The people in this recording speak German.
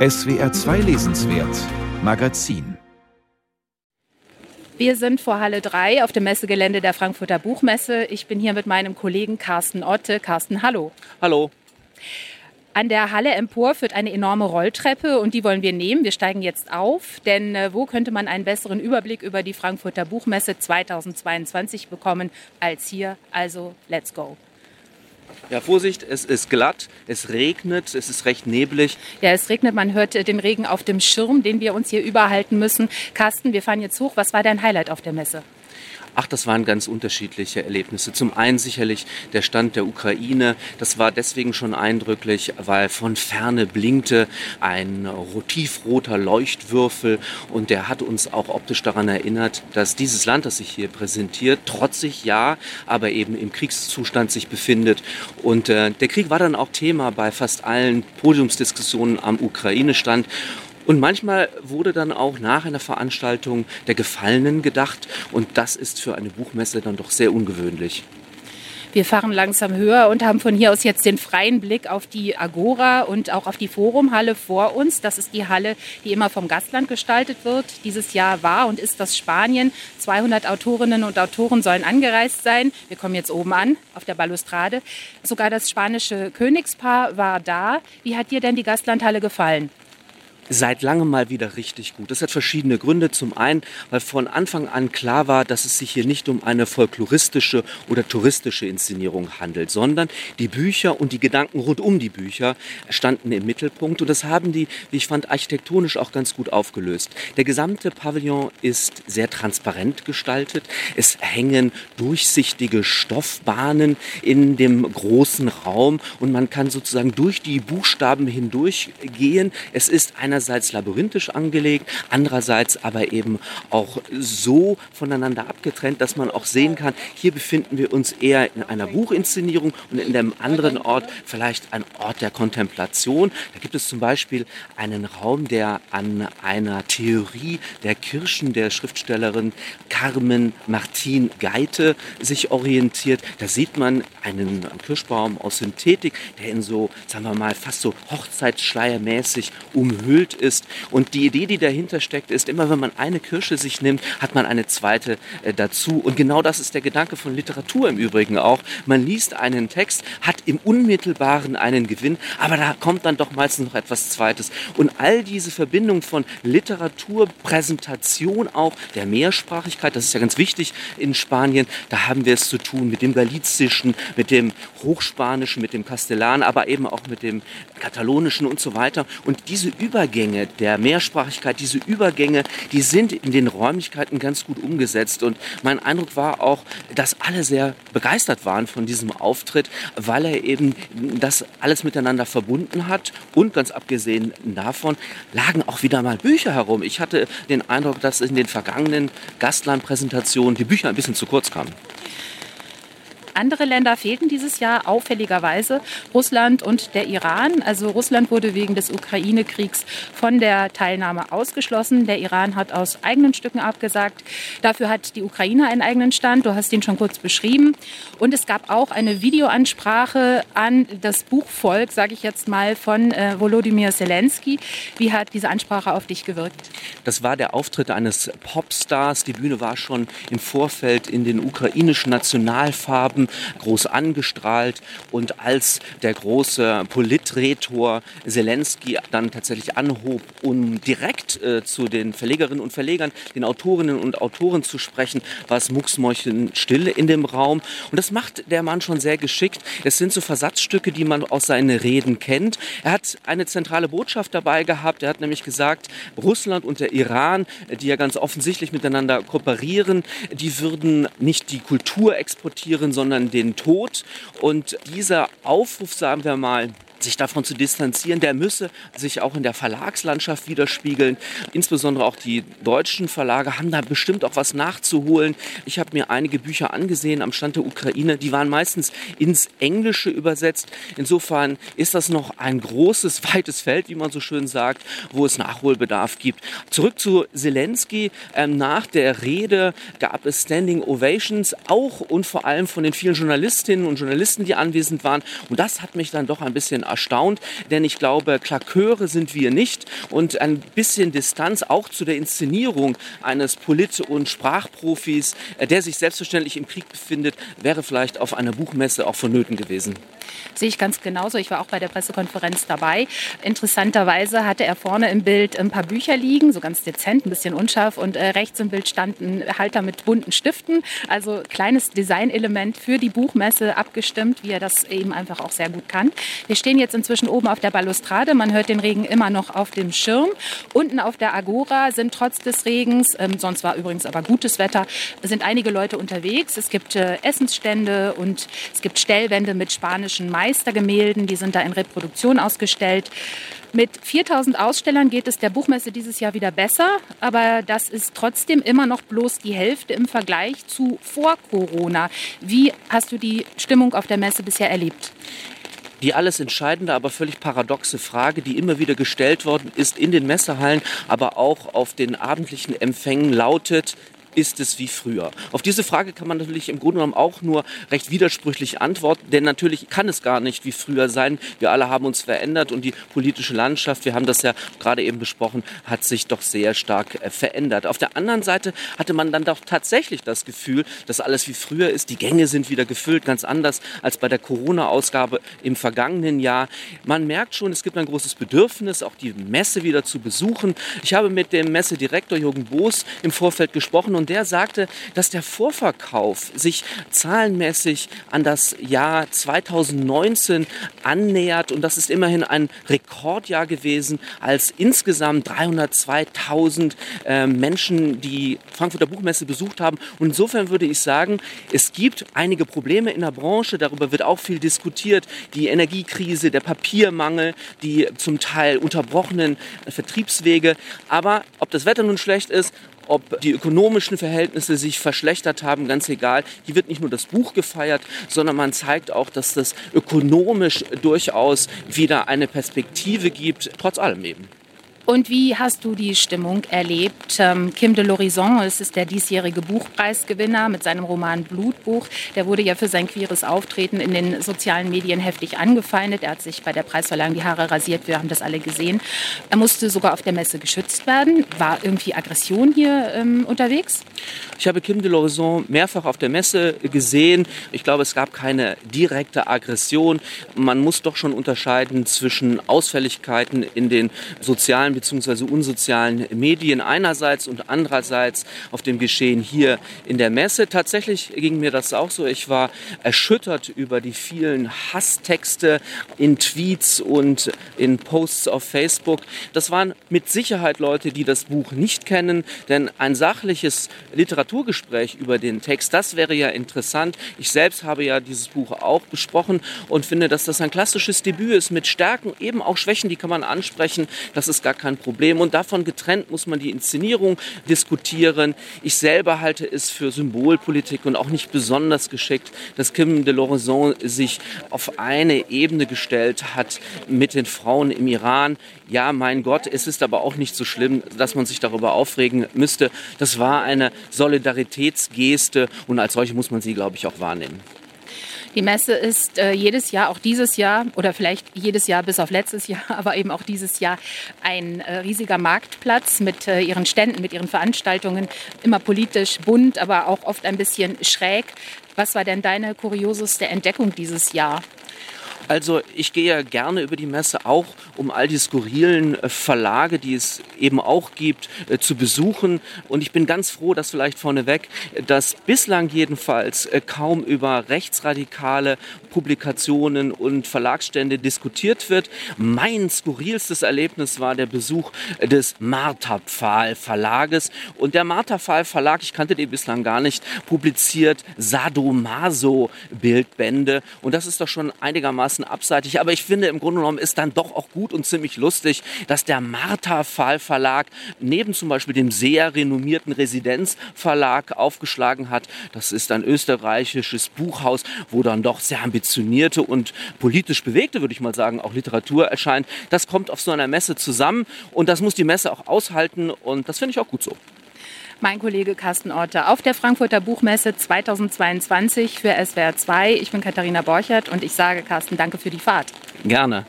SWR 2 Lesenswert Magazin wir sind vor Halle 3 auf dem Messegelände der Frankfurter Buchmesse. Ich bin hier mit meinem Kollegen Carsten Otte. Carsten, hallo. Hallo. An der Halle empor führt eine enorme Rolltreppe und die wollen wir nehmen. Wir steigen jetzt auf, denn äh, wo könnte man einen besseren Überblick über die Frankfurter Buchmesse 2022 bekommen als hier? Also, let's go. Ja, Vorsicht, es ist glatt, es regnet, es ist recht neblig. Ja, es regnet, man hört äh, den Regen auf dem Schirm, den wir uns hier überhalten müssen. Carsten, wir fahren jetzt hoch. Was war dein Highlight auf der Messe? Ach, das waren ganz unterschiedliche Erlebnisse. Zum einen sicherlich der Stand der Ukraine. Das war deswegen schon eindrücklich, weil von ferne blinkte ein tiefroter Leuchtwürfel und der hat uns auch optisch daran erinnert, dass dieses Land, das sich hier präsentiert, trotzig ja, aber eben im Kriegszustand sich befindet. Und äh, der Krieg war dann auch Thema bei fast allen Podiumsdiskussionen am Ukraine-Stand. Und manchmal wurde dann auch nach einer Veranstaltung der Gefallenen gedacht. Und das ist für eine Buchmesse dann doch sehr ungewöhnlich. Wir fahren langsam höher und haben von hier aus jetzt den freien Blick auf die Agora und auch auf die Forumhalle vor uns. Das ist die Halle, die immer vom Gastland gestaltet wird. Dieses Jahr war und ist das Spanien. 200 Autorinnen und Autoren sollen angereist sein. Wir kommen jetzt oben an, auf der Balustrade. Sogar das spanische Königspaar war da. Wie hat dir denn die Gastlandhalle gefallen? Seit langem mal wieder richtig gut. Das hat verschiedene Gründe. Zum einen, weil von Anfang an klar war, dass es sich hier nicht um eine folkloristische oder touristische Inszenierung handelt, sondern die Bücher und die Gedanken rund um die Bücher standen im Mittelpunkt. Und das haben die, wie ich fand, architektonisch auch ganz gut aufgelöst. Der gesamte Pavillon ist sehr transparent gestaltet. Es hängen durchsichtige Stoffbahnen in dem großen Raum und man kann sozusagen durch die Buchstaben hindurch gehen. Es ist einer einerseits labyrinthisch angelegt, andererseits aber eben auch so voneinander abgetrennt, dass man auch sehen kann, hier befinden wir uns eher in einer Buchinszenierung und in dem anderen Ort vielleicht ein Ort der Kontemplation. Da gibt es zum Beispiel einen Raum, der an einer Theorie der Kirchen der Schriftstellerin Carmen Martin Geite sich orientiert. Da sieht man einen Kirschbaum aus Synthetik, der in so, sagen wir mal, fast so Hochzeitsschleiermäßig umhüllt gefüllt ist. Und die Idee, die dahinter steckt, ist, immer wenn man eine Kirsche sich nimmt, hat man eine zweite äh, dazu. Und genau das ist der Gedanke von Literatur im Übrigen auch. Man liest einen Text, hat im Unmittelbaren einen Gewinn, aber da kommt dann doch meistens noch etwas Zweites. Und all diese Verbindung von Literatur, Präsentation auch, der Mehrsprachigkeit, das ist ja ganz wichtig in Spanien, da haben wir es zu tun mit dem Galizischen, mit dem Hochspanischen, mit dem Kastellan, aber eben auch mit dem Katalonischen und so weiter. Und diese Übergänge, Übergänge der Mehrsprachigkeit, diese Übergänge, die sind in den Räumlichkeiten ganz gut umgesetzt. Und mein Eindruck war auch, dass alle sehr begeistert waren von diesem Auftritt, weil er eben das alles miteinander verbunden hat. Und ganz abgesehen davon lagen auch wieder mal Bücher herum. Ich hatte den Eindruck, dass in den vergangenen Gastlandpräsentationen die Bücher ein bisschen zu kurz kamen. Andere Länder fehlten dieses Jahr auffälligerweise, Russland und der Iran. Also Russland wurde wegen des Ukraine-Kriegs von der Teilnahme ausgeschlossen. Der Iran hat aus eigenen Stücken abgesagt. Dafür hat die Ukraine einen eigenen Stand. Du hast ihn schon kurz beschrieben. Und es gab auch eine Videoansprache an das Buchvolk, sage ich jetzt mal, von äh, Volodymyr Zelensky. Wie hat diese Ansprache auf dich gewirkt? Das war der Auftritt eines Popstars. Die Bühne war schon im Vorfeld in den ukrainischen Nationalfarben Farben groß angestrahlt. Und als der große Politretor Zelensky dann tatsächlich anhob, um direkt äh, zu den Verlegerinnen und Verlegern, den Autorinnen und Autoren zu sprechen, war es mucksmäuschenstill in dem Raum. Und das macht der Mann schon sehr geschickt. Es sind so Versatzstücke, die man aus seinen Reden kennt. Er hat eine zentrale Botschaft dabei gehabt. Er hat nämlich gesagt, Russland und der Iran, die ja ganz offensichtlich miteinander kooperieren, die würden nicht die Kultur exportieren, sondern sondern den Tod. Und dieser Aufruf, sagen wir mal, sich davon zu distanzieren, der müsse sich auch in der Verlagslandschaft widerspiegeln. Insbesondere auch die deutschen Verlage haben da bestimmt auch was nachzuholen. Ich habe mir einige Bücher angesehen am Stand der Ukraine, die waren meistens ins Englische übersetzt. Insofern ist das noch ein großes, weites Feld, wie man so schön sagt, wo es Nachholbedarf gibt. Zurück zu Zelensky. Ähm, nach der Rede gab es Standing Ovations, auch und vor allem von den vielen Journalistinnen und Journalisten, die anwesend waren. Und das hat mich dann doch ein bisschen erstaunt, denn ich glaube, Klaköre sind wir nicht und ein bisschen Distanz auch zu der Inszenierung eines Polit- und Sprachprofis, äh, der sich selbstverständlich im Krieg befindet, wäre vielleicht auf einer Buchmesse auch vonnöten gewesen. Sehe ich ganz genauso. Ich war auch bei der Pressekonferenz dabei. Interessanterweise hatte er vorne im Bild ein paar Bücher liegen, so ganz dezent, ein bisschen unscharf. Und äh, rechts im Bild standen Halter mit bunten Stiften. Also kleines Designelement für die Buchmesse abgestimmt, wie er das eben einfach auch sehr gut kann. Wir stehen jetzt inzwischen oben auf der Balustrade. Man hört den Regen immer noch auf dem Schirm. Unten auf der Agora sind trotz des Regens, ähm, sonst war übrigens aber gutes Wetter, sind einige Leute unterwegs. Es gibt äh, Essensstände und es gibt Stellwände mit spanischen Meistergemälden. Die sind da in Reproduktion ausgestellt. Mit 4000 Ausstellern geht es der Buchmesse dieses Jahr wieder besser, aber das ist trotzdem immer noch bloß die Hälfte im Vergleich zu vor Corona. Wie hast du die Stimmung auf der Messe bisher erlebt? Die alles entscheidende, aber völlig paradoxe Frage, die immer wieder gestellt worden ist in den Messehallen, aber auch auf den abendlichen Empfängen lautet, ist es wie früher? Auf diese Frage kann man natürlich im Grunde genommen auch nur recht widersprüchlich antworten, denn natürlich kann es gar nicht wie früher sein. Wir alle haben uns verändert und die politische Landschaft, wir haben das ja gerade eben besprochen, hat sich doch sehr stark äh, verändert. Auf der anderen Seite hatte man dann doch tatsächlich das Gefühl, dass alles wie früher ist. Die Gänge sind wieder gefüllt, ganz anders als bei der Corona-Ausgabe im vergangenen Jahr. Man merkt schon, es gibt ein großes Bedürfnis, auch die Messe wieder zu besuchen. Ich habe mit dem Messedirektor Jürgen Boos im Vorfeld gesprochen und der sagte, dass der Vorverkauf sich zahlenmäßig an das Jahr 2019 annähert und das ist immerhin ein Rekordjahr gewesen, als insgesamt 302.000 äh, Menschen die Frankfurter Buchmesse besucht haben. Und insofern würde ich sagen, es gibt einige Probleme in der Branche, darüber wird auch viel diskutiert, die Energiekrise, der Papiermangel, die zum Teil unterbrochenen Vertriebswege. Aber ob das Wetter nun schlecht ist ob die ökonomischen Verhältnisse sich verschlechtert haben, ganz egal. Hier wird nicht nur das Buch gefeiert, sondern man zeigt auch, dass das ökonomisch durchaus wieder eine Perspektive gibt, trotz allem eben. Und wie hast du die Stimmung erlebt? Ähm, Kim de l'Horizon, es ist der diesjährige Buchpreisgewinner mit seinem Roman Blutbuch. Der wurde ja für sein queeres Auftreten in den sozialen Medien heftig angefeindet. Er hat sich bei der Preisverleihung die Haare rasiert. Wir haben das alle gesehen. Er musste sogar auf der Messe geschützt werden. War irgendwie Aggression hier ähm, unterwegs? Ich habe Kim de l'Horizon mehrfach auf der Messe gesehen. Ich glaube, es gab keine direkte Aggression. Man muss doch schon unterscheiden zwischen Ausfälligkeiten in den sozialen bzw. unsozialen Medien einerseits und andererseits auf dem Geschehen hier in der Messe. Tatsächlich ging mir das auch so. Ich war erschüttert über die vielen Hasstexte in Tweets und in Posts auf Facebook. Das waren mit Sicherheit Leute, die das Buch nicht kennen, denn ein sachliches Literaturgespräch über den Text, das wäre ja interessant. Ich selbst habe ja dieses Buch auch besprochen und finde, dass das ein klassisches Debüt ist mit Stärken, eben auch Schwächen, die kann man ansprechen. Das ist gar kein Problem. Und davon getrennt muss man die Inszenierung diskutieren. Ich selber halte es für Symbolpolitik und auch nicht besonders geschickt, dass Kim de l'Horizon sich auf eine Ebene gestellt hat mit den Frauen im Iran. Ja, mein Gott, es ist aber auch nicht so schlimm, dass man sich darüber aufregen müsste. Das war eine Solidaritätsgeste und als solche muss man sie, glaube ich, auch wahrnehmen. Die Messe ist äh, jedes Jahr, auch dieses Jahr oder vielleicht jedes Jahr bis auf letztes Jahr, aber eben auch dieses Jahr ein äh, riesiger Marktplatz mit äh, ihren Ständen, mit ihren Veranstaltungen, immer politisch bunt, aber auch oft ein bisschen schräg. Was war denn deine kurioseste Entdeckung dieses Jahr? Also ich gehe ja gerne über die Messe auch, um all die skurrilen äh, Verlage, die es eben auch gibt, äh, zu besuchen. Und ich bin ganz froh, dass vielleicht vorneweg, dass bislang jedenfalls äh, kaum über rechtsradikale Publikationen und Verlagsstände diskutiert wird. Mein skurrilstes Erlebnis war der Besuch des Marterpfahl Verlages. Und der Marterpfahl Verlag, ich kannte den bislang gar nicht, publiziert Sadomaso Bildbände. Und das ist doch schon einigermaßen abseitig. Aber ich finde, im Grunde genommen ist dann doch auch gut und ziemlich lustig, dass der Marterpfahl Verlag neben zum Beispiel dem sehr renommierten Residenzverlag aufgeschlagen hat. Das ist ein österreichisches Buchhaus, wo dann doch sehr ambitioniert ambitionierte und politisch bewegte, würde ich mal sagen, auch Literatur erscheint. Das kommt auf so einer Messe zusammen und das muss die Messe auch aushalten und das finde ich auch gut so. Mein Kollege Carsten Orte auf der Frankfurter Buchmesse 2022 für SWR 2. Ich bin Katharina Borchert und ich sage Carsten, danke für die Fahrt. Gerne.